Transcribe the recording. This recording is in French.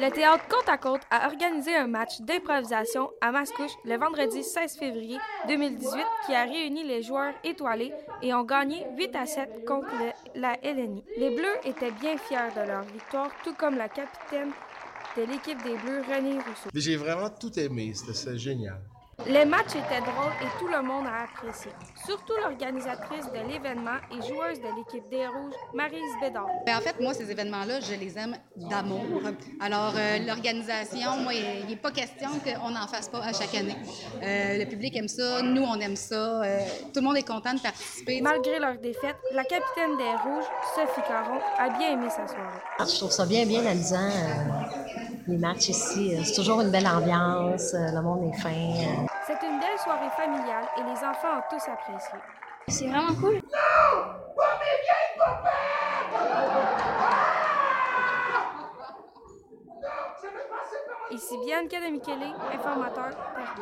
Le théâtre Côte à Côte a organisé un match d'improvisation à Mascouche le vendredi 16 février 2018 qui a réuni les joueurs étoilés et ont gagné 8 à 7 contre la LNI. Les Bleus étaient bien fiers de leur victoire, tout comme la capitaine de l'équipe des Bleus, René Rousseau. J'ai vraiment tout aimé, c'était génial. Les matchs étaient drôles et tout le monde a apprécié. Surtout l'organisatrice de l'événement et joueuse de l'équipe des Rouges, Marise Bédard. Ben, en fait, moi, ces événements-là, je les aime d'amour. Alors, euh, l'organisation, moi, il n'est pas question qu'on n'en fasse pas à chaque année. Euh, le public aime ça, nous, on aime ça. Euh, tout le monde est content de participer. Malgré leur défaite, la capitaine des Rouges, Sophie Caron, a bien aimé sa soirée. Je trouve ça bien, bien amusant. les matchs ici, c'est toujours une belle ambiance, le monde est fin. C'est une belle soirée familiale et les enfants ont tous apprécié. C'est vraiment cool. Ici Bianca de Michele, informateur Terre